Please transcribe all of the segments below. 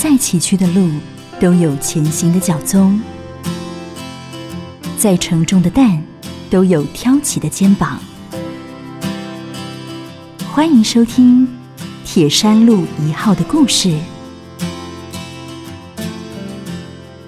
再崎岖的路都有前行的脚踪，再沉重的担都有挑起的肩膀。欢迎收听《铁山路一号》的故事。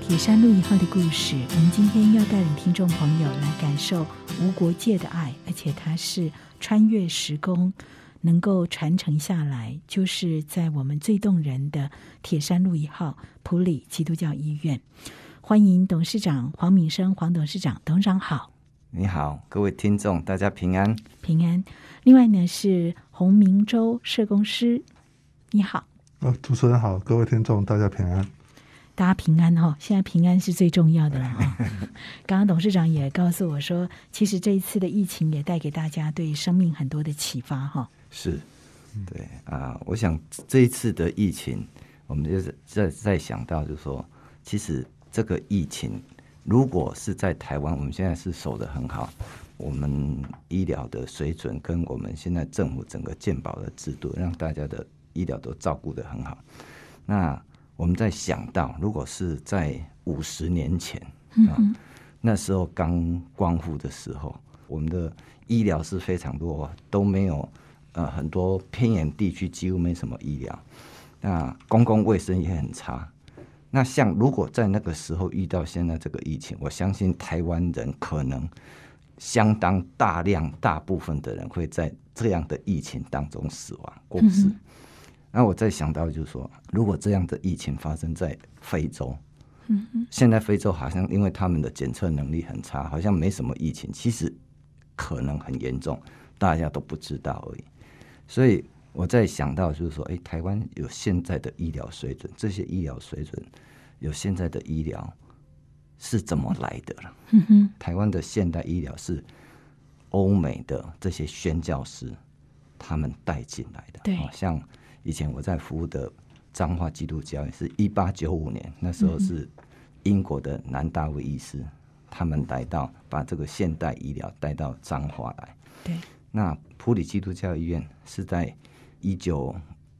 铁山路一号的故事，我们今天要带领听众朋友来感受无国界的爱，而且它是穿越时空。能够传承下来，就是在我们最动人的铁山路一号普里基督教医院。欢迎董事长黄敏生，黄董事长，董事长好。你好，各位听众，大家平安，平安。另外呢是洪明洲社工师，你好。呃，主持人好，各位听众，大家平安。大家平安哈，现在平安是最重要的了哈。刚刚董事长也告诉我说，其实这一次的疫情也带给大家对生命很多的启发哈。是，对啊，我想这一次的疫情，我们就是在在想到，就是说，其实这个疫情如果是在台湾，我们现在是守得很好，我们医疗的水准跟我们现在政府整个健保的制度，让大家的医疗都照顾得很好。那我们在想到，如果是在五十年前啊，那时候刚光复的时候，我们的医疗是非常多，都没有。呃，很多偏远地区几乎没什么医疗，那公共卫生也很差。那像如果在那个时候遇到现在这个疫情，我相信台湾人可能相当大量大部分的人会在这样的疫情当中死亡过世。那我再想到就是说，如果这样的疫情发生在非洲，嗯现在非洲好像因为他们的检测能力很差，好像没什么疫情，其实可能很严重，大家都不知道而已。所以我在想到，就是说，哎，台湾有现在的医疗水准，这些医疗水准有现在的医疗是怎么来的了？台湾的现代医疗是欧美的这些宣教师他们带进来的。对，像以前我在服务的彰化基督教，也是一八九五年，那时候是英国的南大卫医师他们来到，把这个现代医疗带到彰化来。对。那普里基督教医院是在一九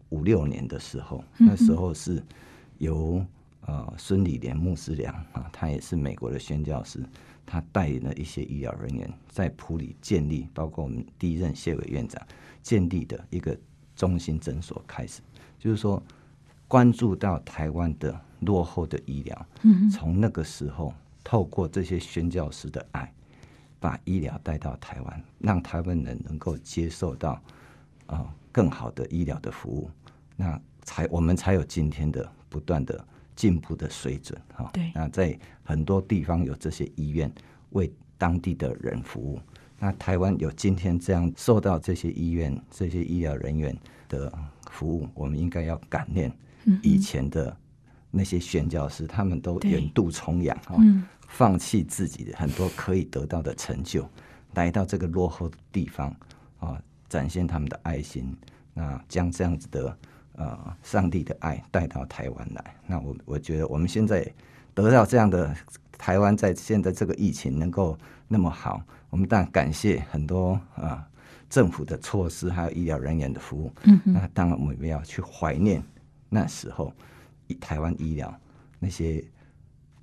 五六年的时候，那时候是由呃孙理莲牧师良啊，他也是美国的宣教师，他带领了一些医疗人员在普里建立，包括我们第一任谢伟院长建立的一个中心诊所开始，就是说关注到台湾的落后的医疗，从那个时候透过这些宣教师的爱。把医疗带到台湾，让台湾人能够接受到啊更好的医疗的服务，那才我们才有今天的不断的进步的水准哈。对，那在很多地方有这些医院为当地的人服务，那台湾有今天这样受到这些医院这些医疗人员的服务，我们应该要感念以前的那些宣教师，他们都远渡重洋哈。放弃自己的很多可以得到的成就，来到这个落后的地方啊，展现他们的爱心，那将这样子的呃上帝的爱带到台湾来。那我我觉得我们现在得到这样的台湾，在现在这个疫情能够那么好，我们当然感谢很多啊政府的措施，还有医疗人员的服务。嗯那当然我们要去怀念那时候台湾医疗那些。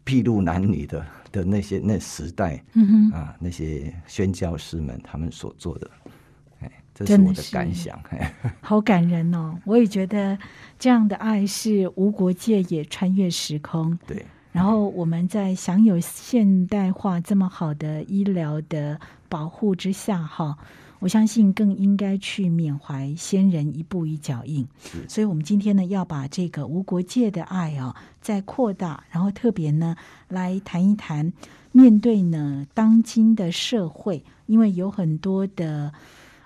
披露男女的的那些那时代，嗯啊，那些宣教师们他们所做的，哎，这是我的感想，好感人哦！我也觉得这样的爱是无国界，也穿越时空。对，然后我们在享有现代化这么好的医疗的保护之下，哈。我相信更应该去缅怀先人一步一脚印，所以，我们今天呢要把这个无国界的爱啊再扩大，然后特别呢来谈一谈，面对呢当今的社会，因为有很多的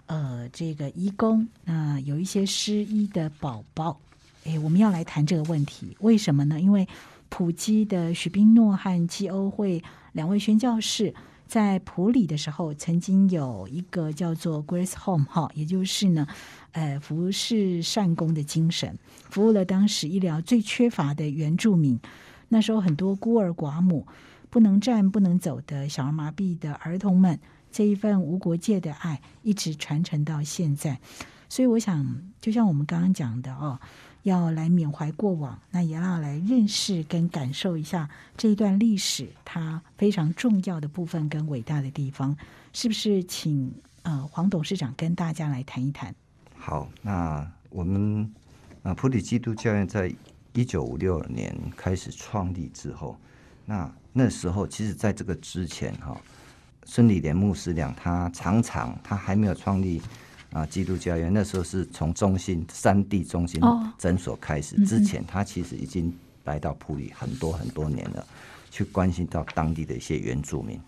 呃这个义工，那有一些失医的宝宝，哎，我们要来谈这个问题，为什么呢？因为普基的许宾诺和基欧会两位宣教士。在普里的时候，曾经有一个叫做 Grace Home 哈，也就是呢，呃，服侍善工的精神，服务了当时医疗最缺乏的原住民。那时候很多孤儿寡母、不能站不能走的小儿麻痹的儿童们，这一份无国界的爱一直传承到现在。所以我想，就像我们刚刚讲的哦，要来缅怀过往，那也要来认识跟感受一下这一段历史它非常重要的部分跟伟大的地方，是不是？请呃黄董事长跟大家来谈一谈。好，那我们啊普里基督教院在一九五六年开始创立之后，那那时候其实在这个之前哈。孙理莲牧师俩，他常常他还没有创立啊基督教院，那时候是从中心三地中心诊所开始。之前他其实已经来到普里很多很多年了，去关心到当地的一些原住民。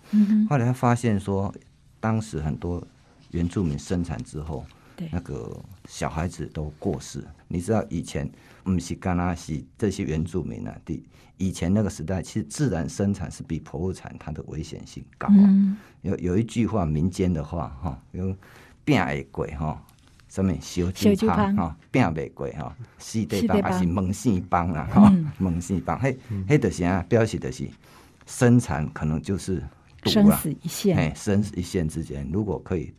后来他发现说，当时很多原住民生产之后，那个小孩子都过世。你知道以前不是甘拉西这些原住民啊，第。以前那个时代，其实自然生产是比剖腹产它的危险性高啊。有有一句话，民间的话哈，有病会过哈，什么小猪胖哈，病未过哈，死地帮还是猛性帮啊哈，猛性帮，嘿，嘿的是啊，表示的是生产可能就是生死一线，哎，生死一线之间，如果可以，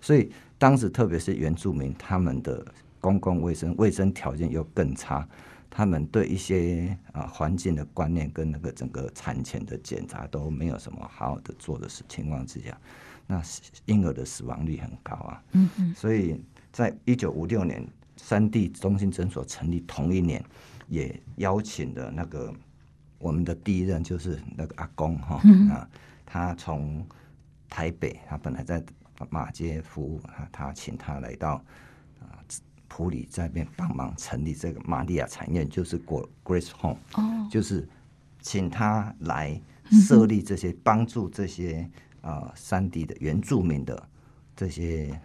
所以当时特别是原住民，他们的公共卫生卫生条件又更差。他们对一些啊环境的观念跟那个整个产前的检查都没有什么好好的做的事情况之下，那婴儿的死亡率很高啊。嗯嗯。所以在一九五六年三地中心诊所成立同一年，也邀请了那个我们的第一任就是那个阿公哈啊，他从台北，他本来在马街服务啊，他请他来到。普里这边帮忙成立这个玛利亚产业，就是过 Grace Home，哦，就是请他来设立这些帮助这些啊山地的原住民的这些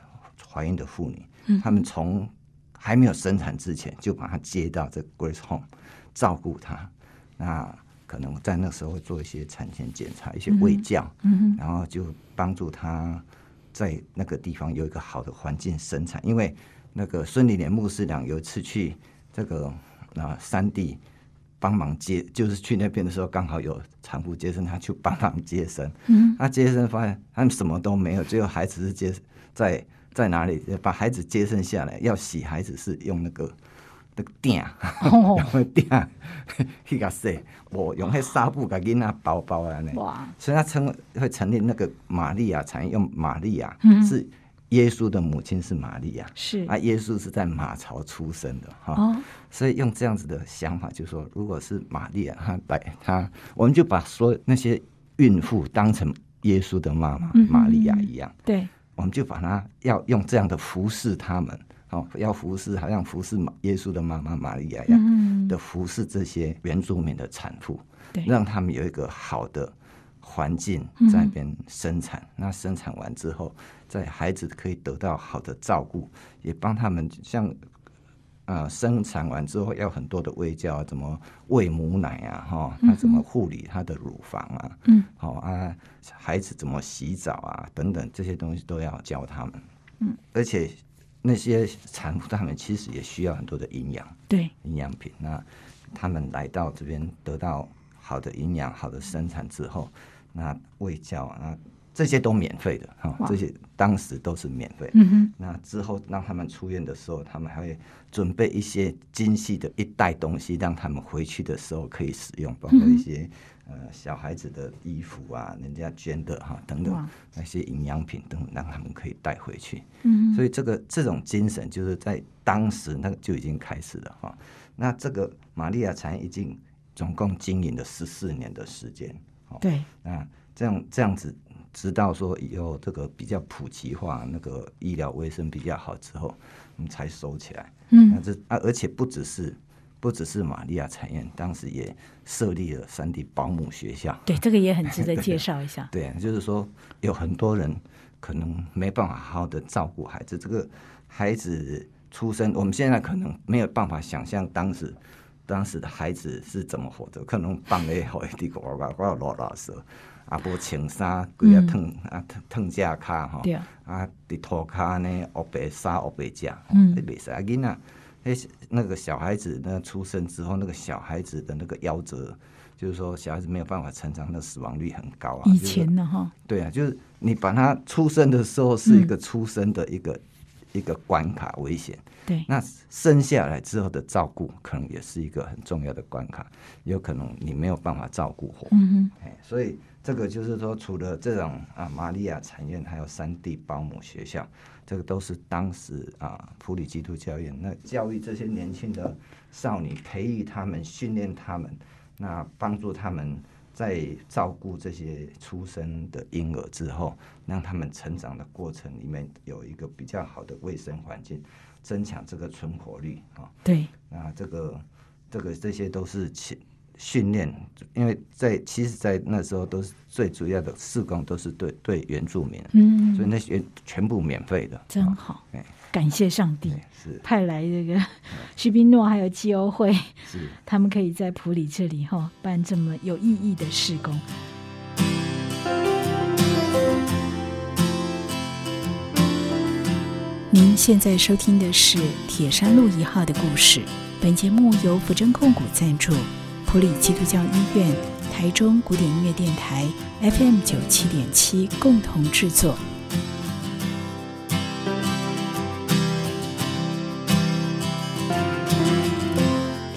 怀孕的妇女，他们从还没有生产之前就把她接到这 Grace Home 照顾她，那可能在那时候做一些产前检查、一些喂教，嗯然后就帮助她在那个地方有一个好的环境生产，因为。那个孙理莲牧师长有一次去这个啊山地帮忙接，就是去那边的时候，刚好有产妇接生，他去帮忙接生。嗯，他接生发现他们什么都没有，只有孩子是接在在哪里？把孩子接生下来，要洗孩子是用那个那个垫，用垫去个洗，我用那纱布给囡仔包包啊。哇！所以他称会成立那个玛利亚产业，用玛利亚是。耶稣的母亲是玛利亚，是。啊，耶稣是在马槽出生的哈，所以用这样子的想法，就是说如果是玛利亚，她来，她我们就把所有那些孕妇当成耶稣的妈妈玛利亚一样，对，我们就把她要用这样的服侍他们，哦，要服侍，好像服侍耶稣的妈妈玛利亚一样的服侍这些原住民的产妇，对，让他们有一个好的环境在那边生产，那生产完之后。在孩子可以得到好的照顾，也帮他们像啊生产完之后要很多的喂教，怎么喂母奶啊，哈，他怎么护理他的乳房啊，嗯，好啊，孩子怎么洗澡啊，等等这些东西都要教他们，嗯，而且那些产妇他们其实也需要很多的营养，对，营养品，那他们来到这边得到好的营养、好的生产之后，那喂教啊。这些都免费的哈，这些当时都是免费。嗯哼。那之后让他们出院的时候，他们还会准备一些精细的一袋东西，让他们回去的时候可以使用，包括一些呃小孩子的衣服啊，人家捐的哈等等那些营养品等，让他们可以带回去。嗯。所以这个这种精神就是在当时那个就已经开始了哈。那这个玛利亚产已经总共经营了十四年的时间。对。那这样这样子。直到说以后这个比较普及化，那个医疗卫生比较好之后，我们才收起来。嗯，那这啊，而且不只是不只是玛利亚产院，当时也设立了三 D 保姆学校。对，这个也很值得介绍一下。对，就是说有很多人可能没办法好好的照顾孩子，这个孩子出生，我们现在可能没有办法想象当时当时的孩子是怎么活着，可能放了好一个呱呱呱啰啰嗦。啊，无穿衫，规啊烫啊烫烫只骹吼，啊，伫涂骹呢，黑白衫黑白只，嗯，袂使啊囡仔，迄那个小孩子呢出生之后，那个小孩子的那个夭折，就是说小孩子没有办法成长，那死亡率很高啊。以前的哈，对啊，就是你把他出生的时候是一个出生的一个一个关卡危险。对，那生下来之后的照顾，可能也是一个很重要的关卡，有可能你没有办法照顾活。嗯哎，所以这个就是说，除了这种啊玛利亚产院，还有三地保姆学校，这个都是当时啊普里基督教院那教育这些年轻的少女，培育他们，训练他们，那帮助他们在照顾这些出生的婴儿之后，让他们成长的过程里面有一个比较好的卫生环境，增强这个存活率啊。对，那这个这个这些都是训训练，因为在其实，在那时候都是最主要的施工都是对对原住民，嗯，所以那些全部免费的，啊真好，哎，感谢上帝，是派来这个 徐宾诺还有基欧会，是。他们可以在普里这里哈办这么有意义的事工。您现在收听的是铁山路一号的故事。本节目由福珍控股赞助，普里基督教医院、台中古典音乐电台 FM 九七点七共同制作。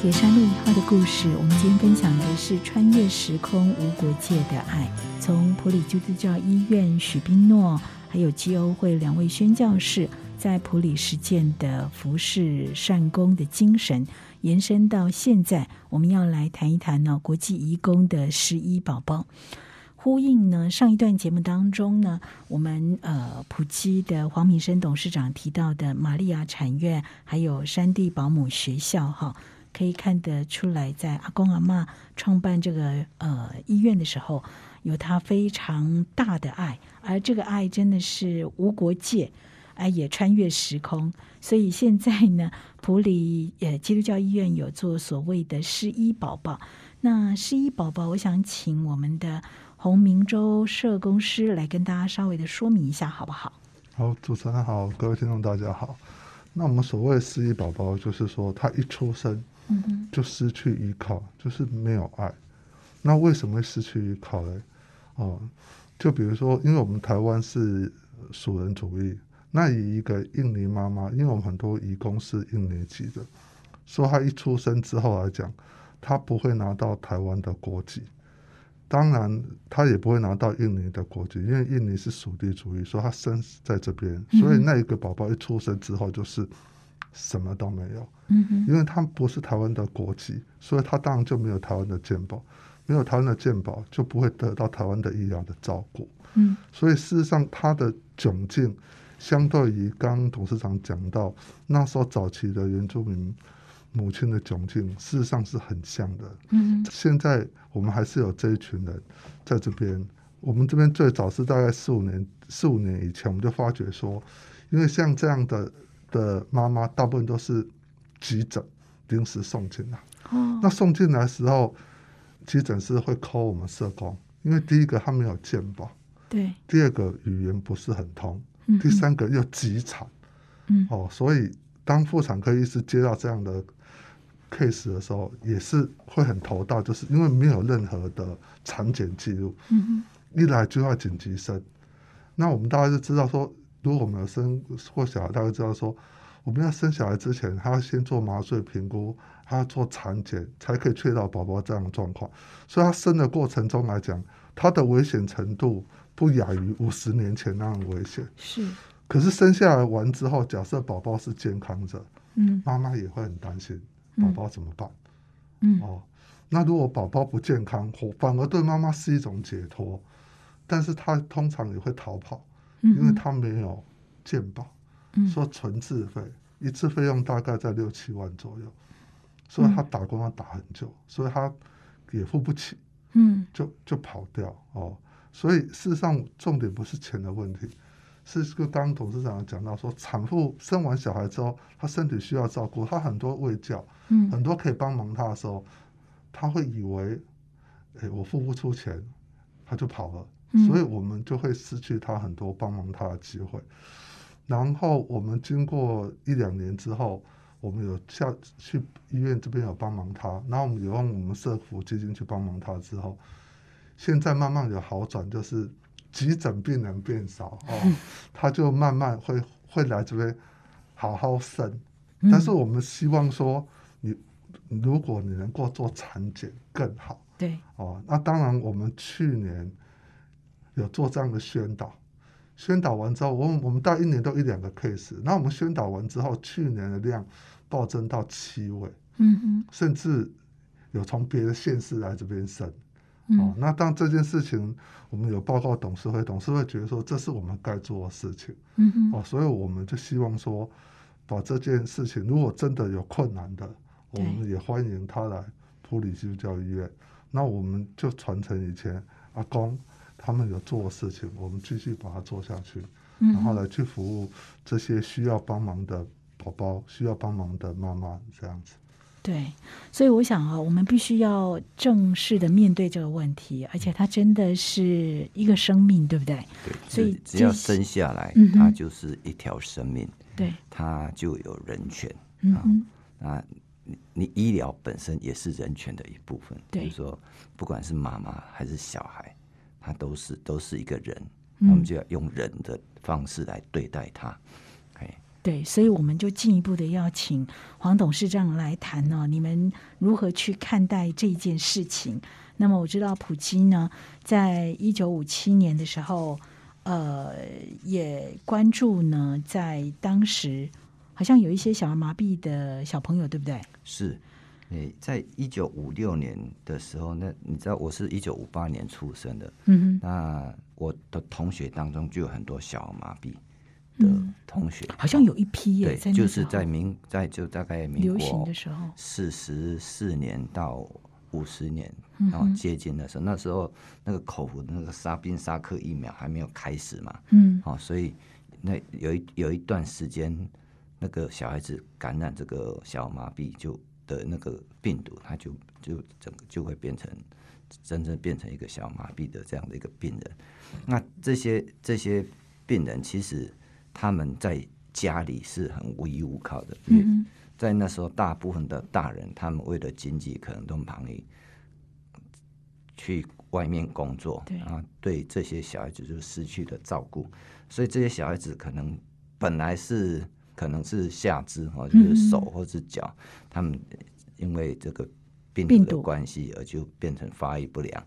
铁山路一号的故事，我们今天分享的是穿越时空无国界的爱，从普里基督教医院许宾诺还有基欧会两位宣教士在普里实践的服侍善功的精神，延伸到现在，我们要来谈一谈呢国际义工的十一宝宝。呼应呢，上一段节目当中呢，我们呃普基的黄敏生董事长提到的玛利亚产院，还有山地保姆学校哈，可以看得出来，在阿公阿妈创办这个呃医院的时候，有他非常大的爱，而这个爱真的是无国界，哎，也穿越时空。所以现在呢，普里呃基督教医院有做所谓的失医宝宝。那失医宝宝，我想请我们的洪明洲社工师来跟大家稍微的说明一下，好不好？好，主持人好，各位听众大家好。那我们所谓失忆宝宝，就是说他一出生就失去依靠，就是没有爱。那为什么会失去依靠呢？哦，就比如说，因为我们台湾是属人主义，那以一个印尼妈妈，因为我们很多移工是印尼籍的，说她一出生之后来讲，她不会拿到台湾的国籍。当然，她也不会拿到印尼的国籍，因为印尼是属地主义，所以她生在这边，所以那一个宝宝一出生之后就是什么都没有。嗯哼，因为他不是台湾的国籍，所以他当然就没有台湾的健保，没有台湾的健保就不会得到台湾的医疗的照顾。嗯所以事实上，他的窘境相对于刚刚董事长讲到那时候早期的原住民母亲的窘境，事实上是很像的。嗯，现在我们还是有这一群人在这边。我们这边最早是大概四五年四五年以前，我们就发觉说，因为像这样的的妈妈，大部分都是急诊临时送进来。哦，那送进来的时候，急诊室会 call 我们社工，因为第一个他没有健保，对，第二个语言不是很通，嗯第，三个又急产。嗯。哦，所以当妇产科医师接到这样的 case 的时候，也是会很头大，就是因为没有任何的产检记录，嗯哼，一来就要紧急生。那我们大家就知道说，如果我们有生过小孩，大家知道说，我们要生小孩之前，他要先做麻醉评估，他要做产检，才可以确保宝宝这样的状况。所以他生的过程中来讲，他的危险程度不亚于五十年前那样危险。是，可是生下来完之后，假设宝宝是健康者，嗯妈妈也会很担心，嗯宝宝怎么办？嗯哦，那如果宝宝不健康，或反而对妈妈是一种解脱，但是他通常也会逃跑，因为他没有健保，嗯。说纯自费，一次费用大概在六七万左右，所以他打工要打很久，所以他也付不起，嗯。就就跑掉哦。所以事实上重点不是钱的问题，是就刚刚董事长讲到说，产妇生完小孩之后，她身体需要照顾，她很多喂教，嗯。很多可以帮忙她的时候，她会以为，哎，我付不出钱，他就跑了，嗯所以我们就会失去他很多帮忙他的机会。然后我们经过一两年之后，我们有下去医院这边有帮忙他，然后我们有用我们社福基金去帮忙他之后，现在慢慢有好转，就是急诊病人变少 哦，他就慢慢会会来这边好好生，嗯但是我们希望说你如果你能够做产检更好对，哦。那当然，我们去年有做这样的宣导，宣导完之后，我们我们大概一年都一两个 case，那我们宣导完之后，去年的量暴增到七位，嗯哼，甚至有从别的县市来这边生。哦嗯，那当这件事情我们有报告董事会，董事会觉得说这是我们该做的事情嗯哼，哦，所以我们就希望说，把这件事情如果真的有困难的，我对们也欢迎他来普里基督教医院，那我们就传承以前阿公他们有做的事情，我们继续把它做下去，嗯然后来去服务这些需要帮忙的宝宝，需要帮忙的妈妈这样子。对，所以我想啊，我们必须要正式的面对这个问题，而且它真的是一个生命，对不对？对，所以只只要生下来嗯，它就是一条生命，对，它就有人权。嗯啊，那你你医疗本身也是人权的一部分，对就是说，不管是妈妈还是小孩，他都是都是一个人，嗯我们就要用人的方式来对待他。哎，对，所以我们就进一步的要请黄董事长来谈呢、你们如何去看待这件事情？那么我知道普基呢，在一九五七年的时候，呃，也关注呢，在当时好像有一些小儿麻痹的小朋友，对不对？是，诶，在一九五六年的时候，那你知道我是一九五八年出生的，嗯那我的同学当中就有很多小儿麻痹的嗯。同学，哼，好像有一批耶，对在，就是在民在就大概民国的时候，四十四年到五十年，嗯然后接近的时候，那时候那个口服的那个沙宾沙克疫苗还没有开始嘛，嗯。哦，所以那有一有一段时间，那个小孩子感染这个小麻痹就的那个病毒，他就就整个就会变成真正变成一个小麻痹的这样的一个病人。那这些这些病人其实他们在家里是很无依无靠的，嗯在那时候，大部分的大人他们为了经济，可能都忙于去外面工作，对。然后对这些小孩子就失去了照顾，所以这些小孩子可能本来是可能是下肢哈就嗯是手或是脚，他们因为这个病毒的关系而就变成发育不良，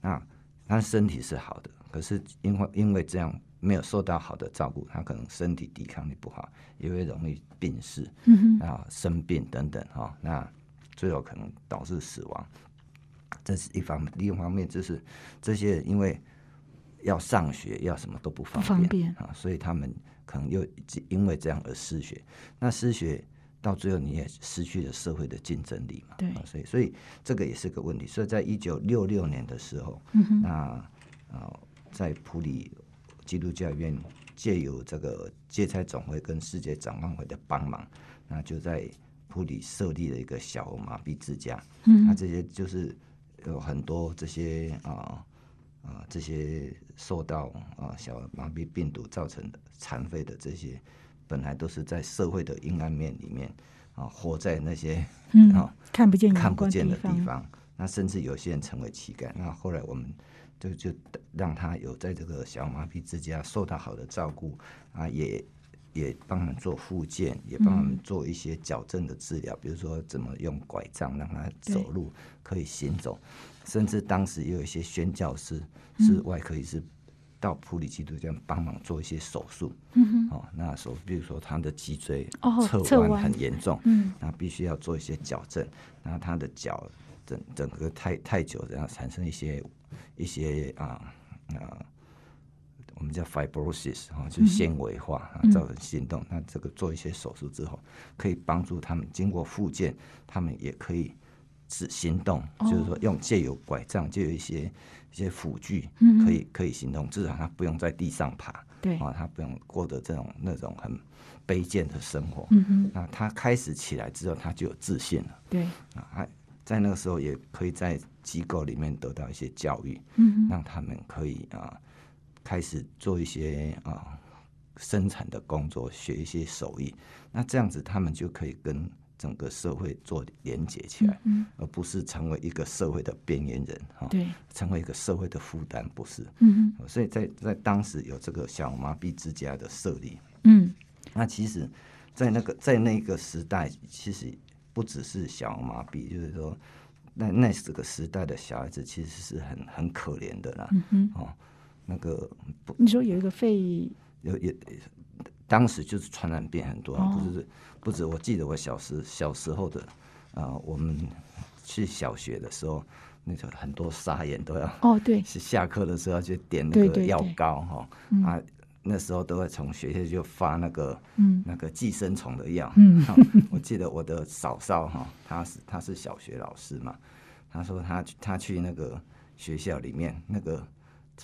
那他身体是好的，可是因为因为这样没有受到好的照顾，他可能身体抵抗力不好，也会容易病逝。嗯哼，啊生病等等哈、那最后可能导致死亡，这是一方面。另一方面就是这些人因为要上学要什么都不方不方便啊，所以他们可能又因为这样而失学。那失学到最后你也失去了社会的竞争力嘛，对啊，所以所以这个也是个问题。所以在一九六六年的时候，嗯，那啊，在普里基督教院借由这个芥菜总会跟世界展望会的帮忙，那就在普里设立了一个小儿麻痹之家。嗯那这些就是有很多这些啊啊这些受到啊小儿麻痹病毒造成的残废的这些，本来都是在社会的阴暗面里面啊活在那些嗯啊，看不见看不见的地方，方。那甚至有些人成为乞丐。那后来我们就就让他有在这个小儿麻痹之家受到好的照顾啊，也也帮他们做复健，也帮他们做一些矫正的治疗，比如说怎么用拐杖让他走路可以行走，甚至当时也有一些宣教师是外科医师。到普里基督教帮忙做一些手术，哦，那手比如说他的脊椎哦侧弯很严重，嗯，那必须要做一些矫正，然后他的脚整整个太太久，然后产生一些一些啊啊，我们叫 fibrosis 哈、就是纤维化啊，造成行动。那这个做一些手术之后，可以帮助他们经过复健，他们也可以只行动，就是说用借由拐杖，借由一些一些辅具，可以可以行动，至少他不用在地上爬，对。啊，他不用过得这种那种很卑贱的生活。那他开始起来之后，他就有自信了对，啊，他在那个时候也可以在机构里面得到一些教育，嗯，让他们可以啊开始做一些啊生产的工作，学一些手艺。那这样子，他们就可以跟整个社会做连接起来，嗯而不是成为一个社会的边缘人哈，对，成为一个社会的负担，不是。嗯所以在在当时有这个小麻痹之家的设立，嗯那其实在那个在那个时代，其实不只是小麻痹，就是说，那那这个时代的小孩子其实是很很可怜的啦。嗯哦，那个不你说有一个肺有也当时就是传染病很多，哦。不是不止。我记得我小时小时候的啊、呃我们去小学的时候，那时候很多沙眼都要哦，对，是 下课的时候要去点那个药膏哈啊，那时候都会从学校就发那个嗯。那个寄生虫的药。嗯。哈我记得我的嫂嫂哈，她是她是小学老师嘛，她说她去她去那个学校里面那个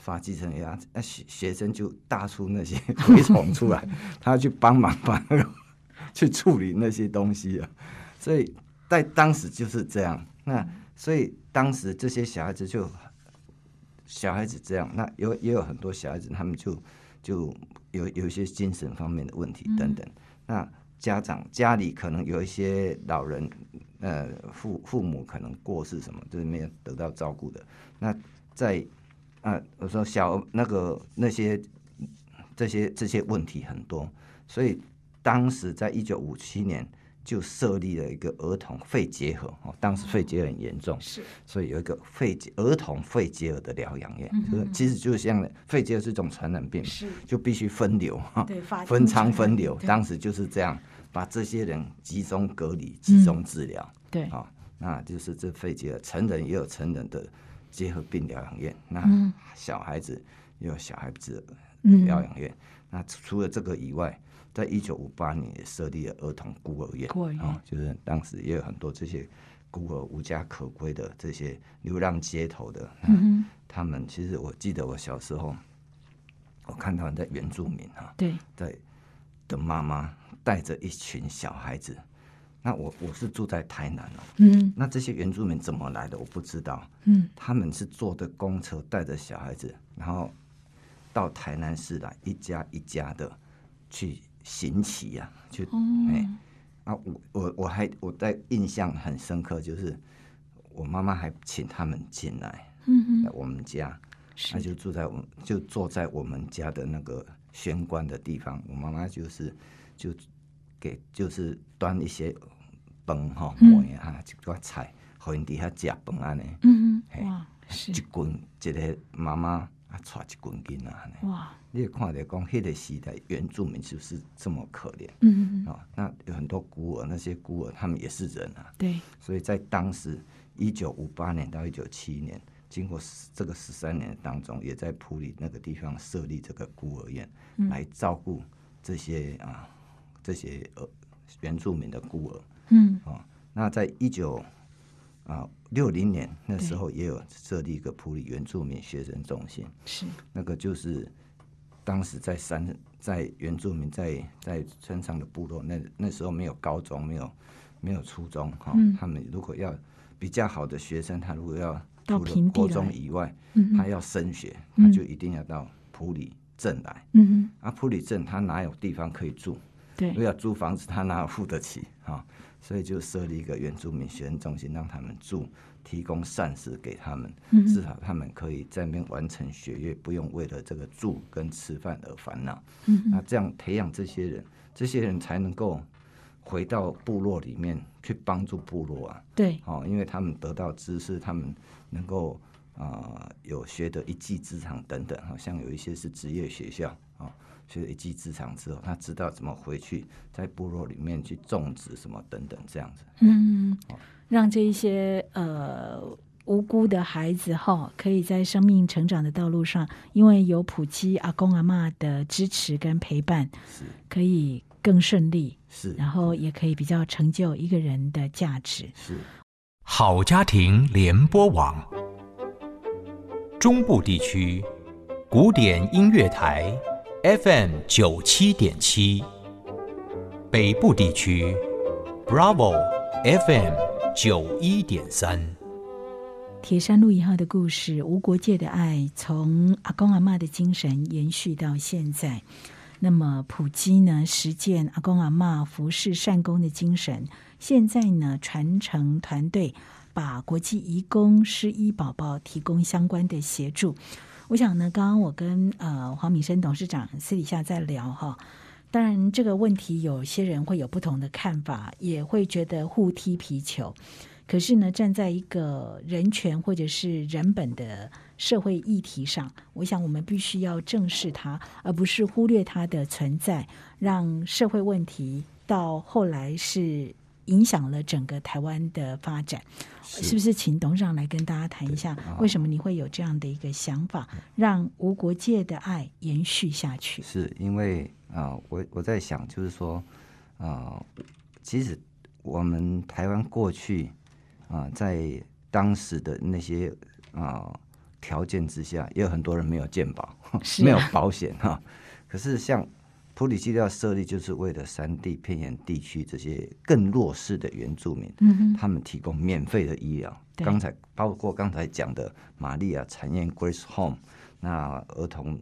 发继承压，那学学生就大出那些 蛔虫出来，他去帮忙把那个去处理那些东西啊，所以在当时就是这样。那所以当时这些小孩子就小孩子这样，那有也有很多小孩子，他们就就有有一些精神方面的问题等等。那家长家里可能有一些老人，呃，父父母可能过世什么，就是没有得到照顾的。那在啊，我说小那个那些这些这些问题很多，所以当时在一九五七年就设立了一个儿童肺结核哦，当时肺结核很严重，是。所以有一个肺结儿童肺结核的疗养院，嗯就是其实就是像肺结核是一种传染病，是，就必须分流哈，分仓分流，当时就是这样，把这些人集中隔离、集中治疗对，啊、那就是这肺结核，成人也有成人的结核病疗养院，那嗯。小孩子也有小孩子疗养院。那除了这个以外，在一九五八年也设立了儿童孤儿院，就是当时也有很多这些孤儿无家可归的这些流浪街头的，嗯他们其实我记得我小时候，我看到在原住民啊哼，，对，在的妈妈带着一群小孩子，那我我是住在台南哦，嗯。那这些原住民怎么来的我不知道，嗯。他们是坐的公车带着小孩子，然后到台南市来一家一家的去行乞呀、去哦。哎、啊，我我我还我在印象很深刻，就是我妈妈还请他们进来嗯我们家，那，就住在我们就坐在我们家的那个玄关的地方，我妈妈就是就给就是端一些饭吼，嗯。糜啊，菜，互因伫遐食饭安尼。嗯哇，是。一，群一个妈妈啊，带一群囡仔安尼，哇，你会看着讲，迄个时代原住民就是这么可怜？嗯哼，啊、那有很多孤儿，那些孤儿他们也是人啊，对，所以在当时一九五八年到一九七一年，经过这个十三年当中，也在普里那个地方设立这个孤儿院，来照顾这些啊这些呃原住民的孤儿。嗯。哦，那在一九啊六零年那时候也有设立一个普里原住民学生中心，是，那个就是当时在山在原住民在在山上的部落，那那时候没有高中，没有没有初中哈、嗯。他们如果要比较好的学生，他如果要除了国中以外，嗯，他要升学，嗯。他就一定要到普里镇来。嗯哼，啊，普里镇他哪有地方可以住？对。如，果要租房子，他哪有付得起啊、所以就设立一个原住民学生中心，让他们住，提供膳食给他们，嗯。至少他们可以在那边完成学业，不用为了这个住跟吃饭而烦恼。嗯，那这样培养这些人，这些人才能够回到部落里面去帮助部落啊。对，哦，因为他们得到知识，他们能够啊、呃有学得一技之长等等，好像有一些是职业学校啊、哦，学了一技之长之后，他知道怎么回去在部落里面去种植什么等等这样子。嗯，让这一些呃无辜的孩子哈，可以在生命成长的道路上，因为有普基阿公阿妈的支持跟陪伴，是可以更顺利，是然后也可以比较成就一个人的价值。是好家庭联播网，中部地区古典音乐台 FM 九七点七，北部地区 Bravo FM 九一点三。铁山路一号的故事，无国界的爱，从阿公阿嬷的精神延续到现在。那么普基呢，实践阿公阿嬷服侍善功的精神，现在呢，传承团队把国际移工失医宝宝提供相关的协助。我想呢，刚刚我跟呃黄敏生董事长私底下在聊哈，当然，这个问题有些人会有不同的看法，也会觉得互踢皮球。可是呢，站在一个人权或者是人本的社会议题上，我想我们必须要正视它，而不是忽略它的存在，让社会问题到后来是影响了整个台湾的发展。是不是请董事长来跟大家谈一下，为什么你会有这样的一个想法，让无国界的爱延续下去？是因为啊，我我在想，就是说啊，其实我们台湾过去。啊，在当时的那些啊条件之下，也有很多人没有健保，没有保险哈。可是像普里基要设立，就是为了山地偏远地区这些更弱势的原住民，嗯他们提供免费的医疗。刚才包括刚才讲的玛利亚产业 Grace Home，那儿童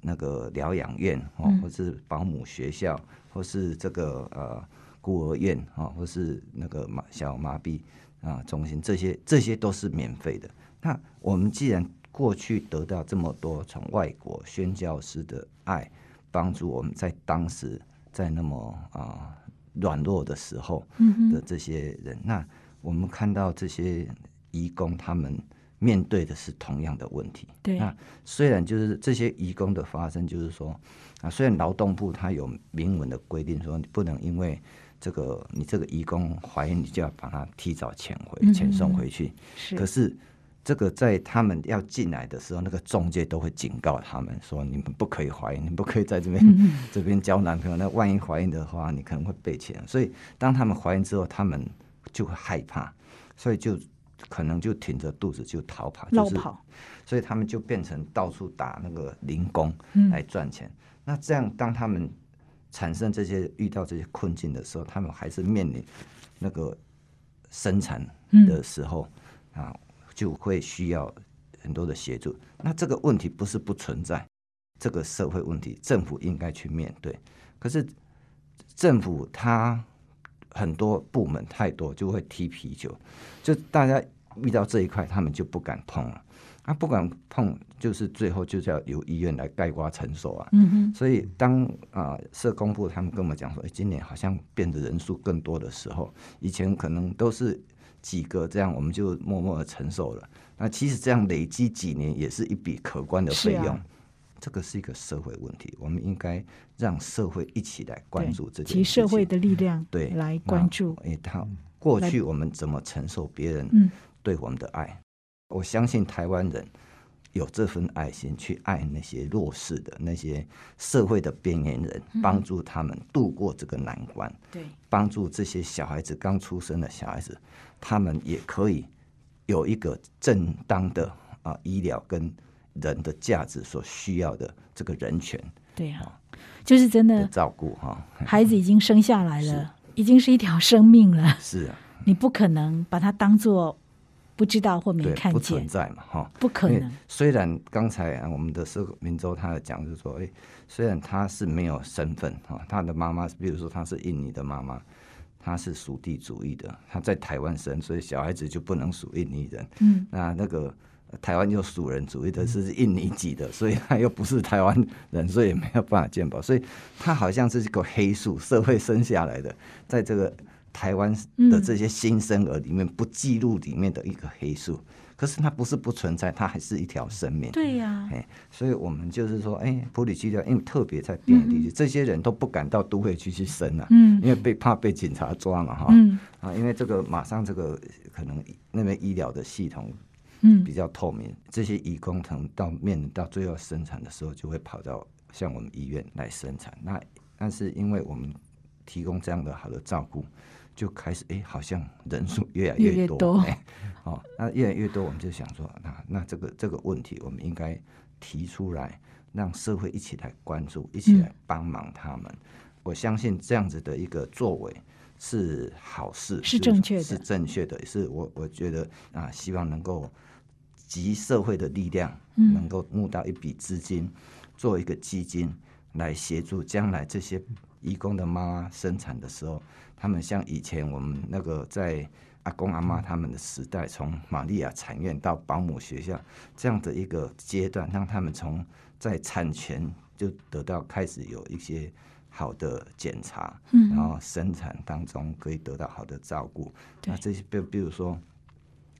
那个疗养院哦，或是保姆学校，或是这个呃孤儿院啊，或是那个麻小麻痹。啊，中心这些这些都是免费的。那我们既然过去得到这么多从外国宣教师的爱，帮助我们在当时在那么啊软弱的时候的这些人，那我们看到这些义工他们面对的是同样的问题。对，那虽然就是这些义工的发生，就是说啊，虽然劳动部它有明文的规定说你不能因为。这个你这个义工怀孕，你就要把他提早遣回、遣送回去。是，可是这个在他们要进来的时候，那个中介都会警告他们说：你们不可以怀孕，你不可以在这边 这边交男朋友。那万一怀孕的话，你可能会被钱。所以当他们怀孕之后，他们就会害怕，所以就可能就挺着肚子就逃跑，就是。所以他们就变成到处打那个零工来赚钱。那这样当他们。产生这些遇到这些困境的时候，他们还是面临那个生产的时候啊，就会需要很多的协助。那这个问题不是不存在，这个社会问题，政府应该去面对。可是政府它很多部门太多，就会踢皮球，就大家遇到这一块，他们就不敢碰了。啊不敢碰，就是最后就是要由医院来盖瓜承受啊。嗯哼。所以当啊社工部他们跟我们讲说，哎，今年好像变得人数更多的时候，以前可能都是几个这样，我们就默默的承受了。那其实这样累积几年也是一笔可观的费用。这个是一个社会问题，我们应该让社会一起来关注这件事情。社会的力量对来关注。哎，他过去我们怎么承受别人对我们的爱？我相信台湾人有这份爱心，去爱那些弱势的那些社会的边缘人，帮助他们度过这个难关。对，帮助这些小孩子刚出生的小孩子，他们也可以有一个正当的啊医疗跟人的价值所需要的这个人权。对啊，就是真的照顾哈，孩子已经生下来了，已经是一条生命了。是啊，你不可能把它当做。不知道或没看见，不存在嘛？哈，不可能。虽然刚才我们的社民州他讲是说，哎，虽然他是没有身份哈，他的妈妈，比如说他是印尼的妈妈，他是属地主义的，他在台湾生，所以小孩子就不能属印尼人。嗯，那那个台湾又属人主义的是印尼籍的，所以他又不是台湾人，所以没有办法鉴保，所以他好像是一个黑数，社会生下来的，在这个。台湾的这些新生儿里面不记录里面的一个黑数，可是它不是不存在，它还是一条生命。对呀，哎，所以我们就是说，哎，普里基调，因为特别在边远地区，这些人都不敢到都会区去生啊，嗯，因为被怕被警察抓嘛，哈，嗯，啊，因为这个马上这个可能那边医疗的系统，嗯，比较透明，这些义工可能到面临到最后生产的时候，就会跑到像我们医院来生产。那但是因为我们提供这样的好的照顾。就开始哎，好像人数越来越多哎，哦，那越来越多，我们就想说，那那这个这个问题，我们应该提出来，让社会一起来关注，一起来帮忙他们。我相信这样子的一个作为是好事，是正确的，是正确的，是我我觉得啊，希望能够集社会的力量，能够募到一笔资金，做一个基金来协助将来这些义工的妈妈生产的时候。他们像以前我们那个在阿公阿妈他们的时代，从玛利亚产院到保姆学校这样的一个阶段，让他们从在产前就得到开始有一些好的检查，嗯然后生产当中可以得到好的照顾。那这些，比比如说，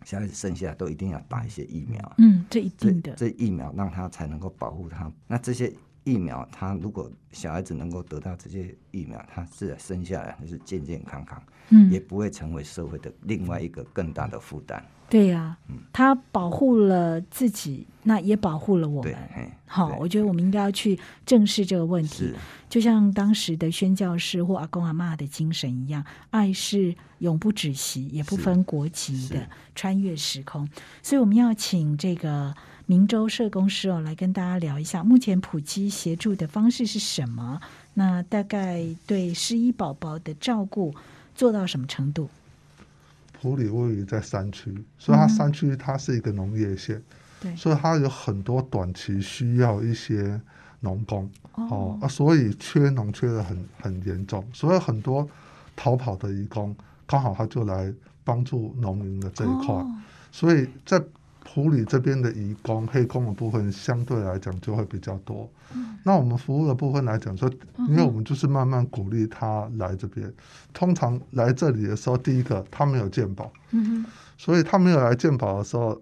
小孩子生下来都一定要打一些疫苗，嗯，这一这定的，这疫苗让他才能够保护他。那这些疫苗，他如果小孩子能够得到这些疫苗，他自然生下来就是健健康康，嗯也，不会成为社会的另外一个更大的负担。对呀、他保护了自己，那也保护了我们。，好，我觉得我们应该要去正视这个问题，就像当时的宣教师或阿公阿嬷的精神一样，爱是永不止息，也不分国籍的，穿越时空。所以我们要请这个明州社工师哦来跟大家聊一下，目前普及协助的方式是什么？那大概对失依宝宝的照顾做到什么程度？普里位于在山区，所以它山区它是一个农业县，对，所以它有很多短期需要一些农工。哦。哦，啊，所以缺农缺的很很严重，所以很多逃跑的移工刚好他就来帮助农民的这一块，哦。所以在普里这边的移工黑工的部分相对来讲就会比较多。那我们服务的部分来讲说，因为我们就是慢慢鼓励他来这边。通常来这里的时候，第一个他没有鉴保，嗯所以他没有来鉴保的时候，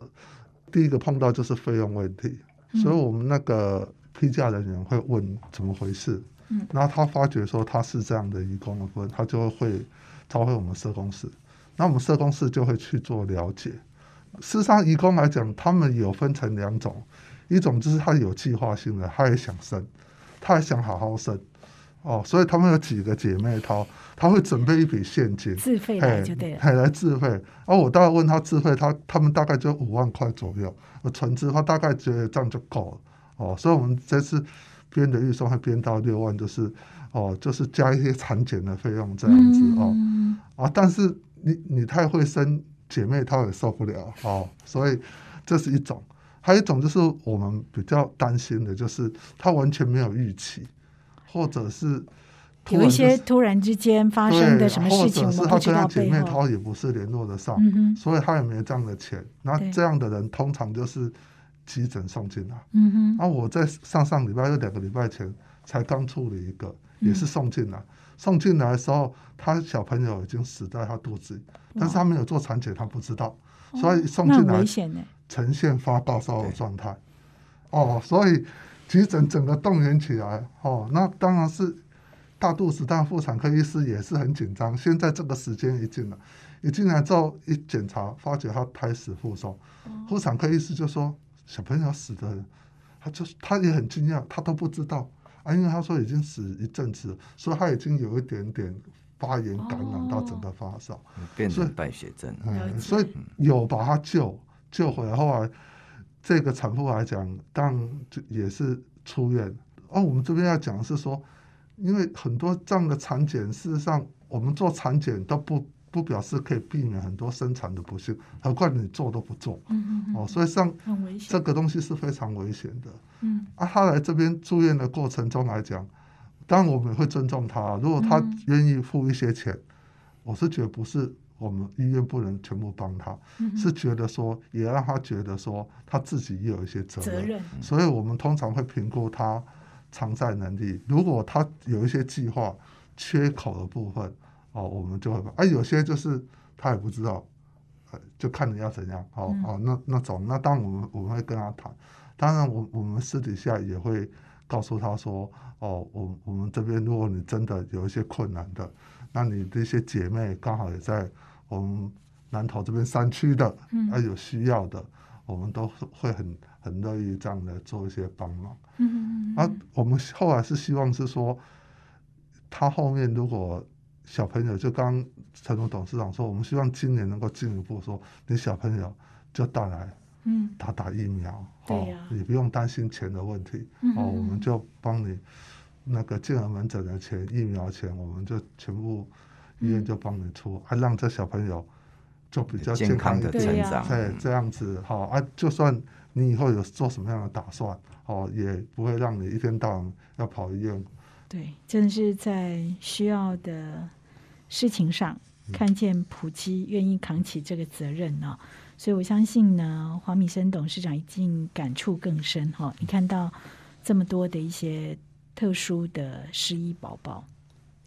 第一个碰到就是费用问题，所以我们那个批价人员会问怎么回事，嗯，然后他发觉说他是这样的移工的部分，他就会召回我们社工室，那我们社工室就会去做了解。事实上，义工来讲，他们有分成两种，一种就是他有计划性的，他也想生，他也想好好生，哦，所以他们有几个姐妹淘，他会准备一笔现金，自费来就对来自费。然后我大概问他自费，他他们大概就五万块左右，我纯资他大概觉得这样就够了。哦，所以我们这次编的预算会编到六万，就是哦，就是加一些产检的费用这样子、哦。嗯啊，但是你你太会生姐妹她也受不了哦，所以这是一种。还有一种就是我们比较担心的，就是他完全没有预期，或者是突有一些突然之间发生的什么事情，或者是他跟他姐妹他。也不是联络得上，嗯，所以他也没有这样的钱。那这样的人通常就是急诊送进来。嗯哼，那我在上上礼拜又两个礼拜前才刚处理一个，嗯也是送进来。送进来的时候，他小朋友已经死在他肚子里，但是他没有做产检，他不知道，所以送进来。呈现发高烧的状态。哦，所以急诊整个动员起来，哦，那当然是大肚子，但妇产科医师也是很紧张。现在这个时间一进来，一进来之后一检查，发觉他胎死腹中，哦妇产科医师就说小朋友死的，他就他也很惊讶，他都不知道啊，因为他说已经死一阵子了，所以他已经有一点点发炎感染到整个发烧。所以变成败血症。了嗯，所以有把他救救回来。后来这个产妇来讲，当然就也是出院。哦，我们这边要讲的是说，因为很多这样的产检，事实上我们做产检都不不表示可以避免很多生产的不幸，何况你做都不做嗯嗯嗯，哦，所以上很危险。这个东西是非常危险的。嗯啊，他来这边住院的过程中来讲，当然我们会尊重他。如果他嗯愿意付一些钱，我是觉得不是我们医院不能全部帮他，嗯是觉得说也让他觉得说他自己也有一些责任。责任。所以我们通常会评估他偿债能力。如果他有一些计划缺口的部分，哦，我们就会把。啊，有些就是他也不知道，呃，就看你要怎样。哦、嗯哦，那那种，那当然我们我们会跟他谈。当然我，我们私底下也会告诉他说，哦，我我们这边如果你真的有一些困难的，那你这些姐妹刚好也在我们南投这边山区的，嗯啊有需要的，我们都会很很乐意这样的做一些帮忙。嗯嗯嗯啊，我们后来是希望是说，他后面如果小朋友就刚陈总董事长说，我们希望今年能够进一步说，你小朋友就带来嗯。打打疫苗，哦你不用担心钱的问题，嗯。哦，我们就帮你那个健儿门诊的钱、疫苗钱，我们就全部医院就帮你出，啊，让这小朋友就比较健康的成长，对，这样子好、啊，就算你以后有做什么样的打算，哦，也不会让你一天到晚要跑医院。对，真的是在需要的事情上，嗯。看见普基愿意扛起这个责任呢、所以我相信呢，黄敏生董事长一定感触更深哈、你看到这么多的一些特殊的失忆宝宝，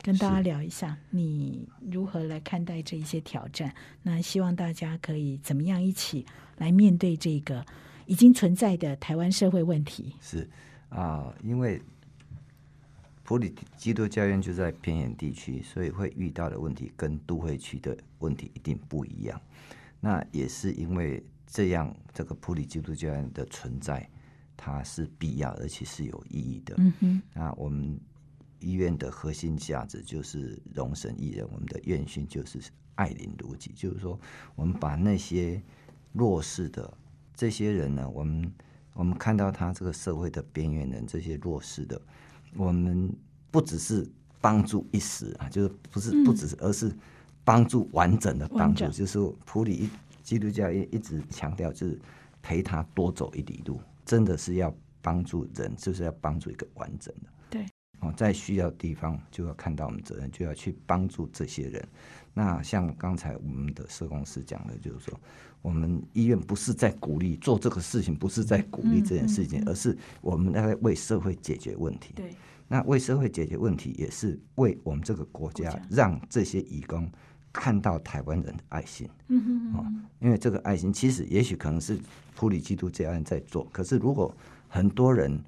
跟大家聊一下，你如何来看待这一些挑战？那希望大家可以怎么样一起来面对这个已经存在的台湾社会问题？是。啊，因为普里基督教院就在偏远地区，所以会遇到的问题跟都会区的问题一定不一样。那也是因为这样，这个普里基督教院的存在，它是必要而且是有意义的。嗯哼，那我们医院的核心价值就是容神一人，我们的院训就是爱邻如己，就是说我们把那些弱势的这些人呢，我们我们看到他这个社会的边缘人，这些弱势的，我们不只是帮助一时啊，就是不是不只是，而是帮助完整的帮助，就是普里基督教一一直强调，就是陪他多走一里路，真的是要帮助人，就是要帮助一个完整的。对，哦，在需要的地方就要看到我们责任，就要去帮助这些人。那像刚才我们的社工师讲的，就是说，我们医院不是在鼓励做这个事情，不是在鼓励这件事情，嗯嗯嗯而是我们在为社会解决问题。对，那为社会解决问题，也是为我们这个国家让这些义工看到台湾人的爱心。嗯哼哦，因为这个爱心其实也许可能是普里基督教人在做，可是如果很多人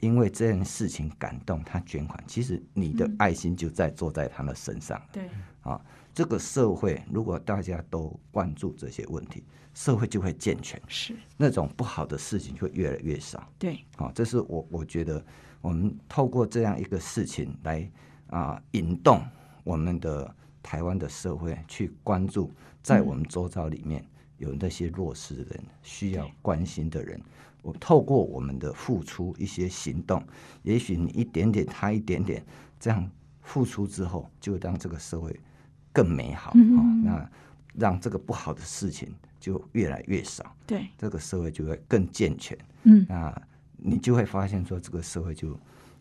因为这件事情感动，他捐款，其实你的爱心就在做在他的身上了对，啊。这个社会如果大家都关注这些问题，社会就会健全，是，那种不好的事情就会越来越少。对，啊，这是我我觉得我们透过这样一个事情来啊引动我们的台湾的社会去关注，在我们周遭里面有那些弱势的人、需要对关心的人。我透过我们的付出一些行动，也许你一点点，他一点点，这样付出之后，就让这个社会更美好啊、那让这个不好的事情就越来越少，对，这个社会就会更健全。嗯，那你就会发现说，这个社会就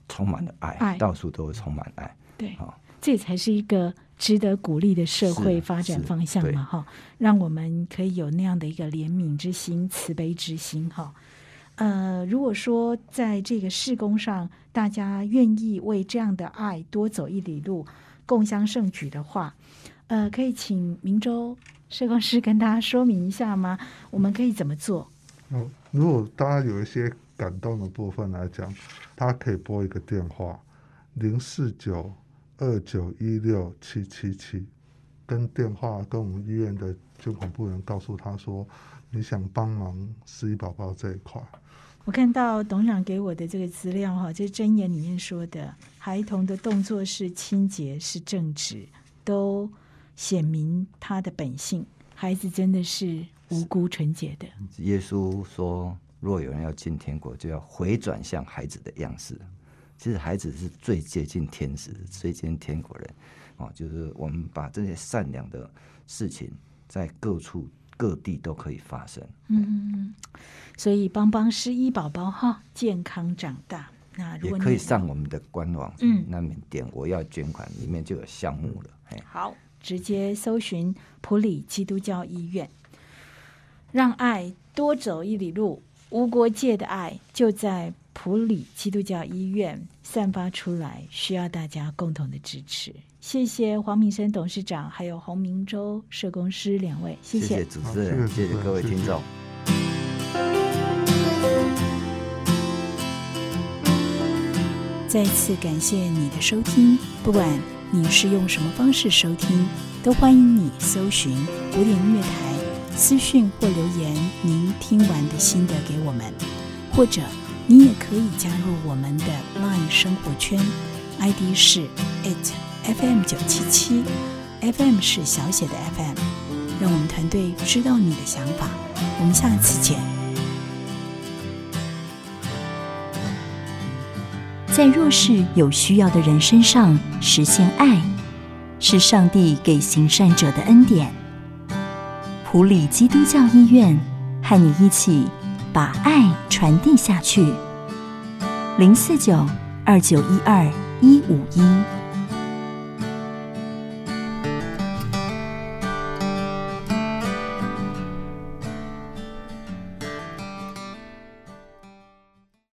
充满了爱，爱到处都会充满爱。对好，这才是一个值得鼓励的社会是发展方向嘛，哈，让我们可以有那样的一个怜悯之心、慈悲之心，哈。呃，如果说在这个事工上，大家愿意为这样的爱多走一里路，共襄盛举的话，呃，可以请明州社工师跟大家说明一下吗？我们可以怎么做？哦，如果大家有一些感动的部分来讲，他可以拨一个电话零四九二九一六七七七，跟电话跟我们医院的捐款部人告诉他说，你想帮忙失忆宝宝这一块。我看到董事长给我的这个资料哈，这是箴言里面说的，孩童的动作是清洁是正直，都显明他的本性。孩子真的是无辜纯洁的，耶稣说，若有人要进天国，就要回转向孩子的样式。其实孩子是最接近天使、最接近天国人哦，就是我们把这些善良的事情在各处各地都可以发生。嗯，所以帮帮失忆宝宝哈，健康长大。那如也果你可以上我们的官网，嗯那边点我要捐款，里面就有项目了。哎，好，直接搜寻普里基督教医院，让爱多走一里路，无国界的爱就在普里基督教医院散发出来，需要大家共同的支持。谢谢黄明生董事长，还有洪明洲社工师两位，谢谢谢主持人，谢谢谢谢各位听众。再次感谢你的收听，不管你是用什么方式收听，都欢迎你搜寻古典音乐台，私讯或留言您听完的心得给我们，或者你也可以加入我们的 LINE 生活圈，ID 是 it FM 九七七，FM 是小写的 FM，让我们团队知道你的想法。我们下次见。在弱势有需要的人身上实现爱，是上帝给行善者的恩典。普里基督教医院和你一起把爱传递下去。零四九二九一二一五一。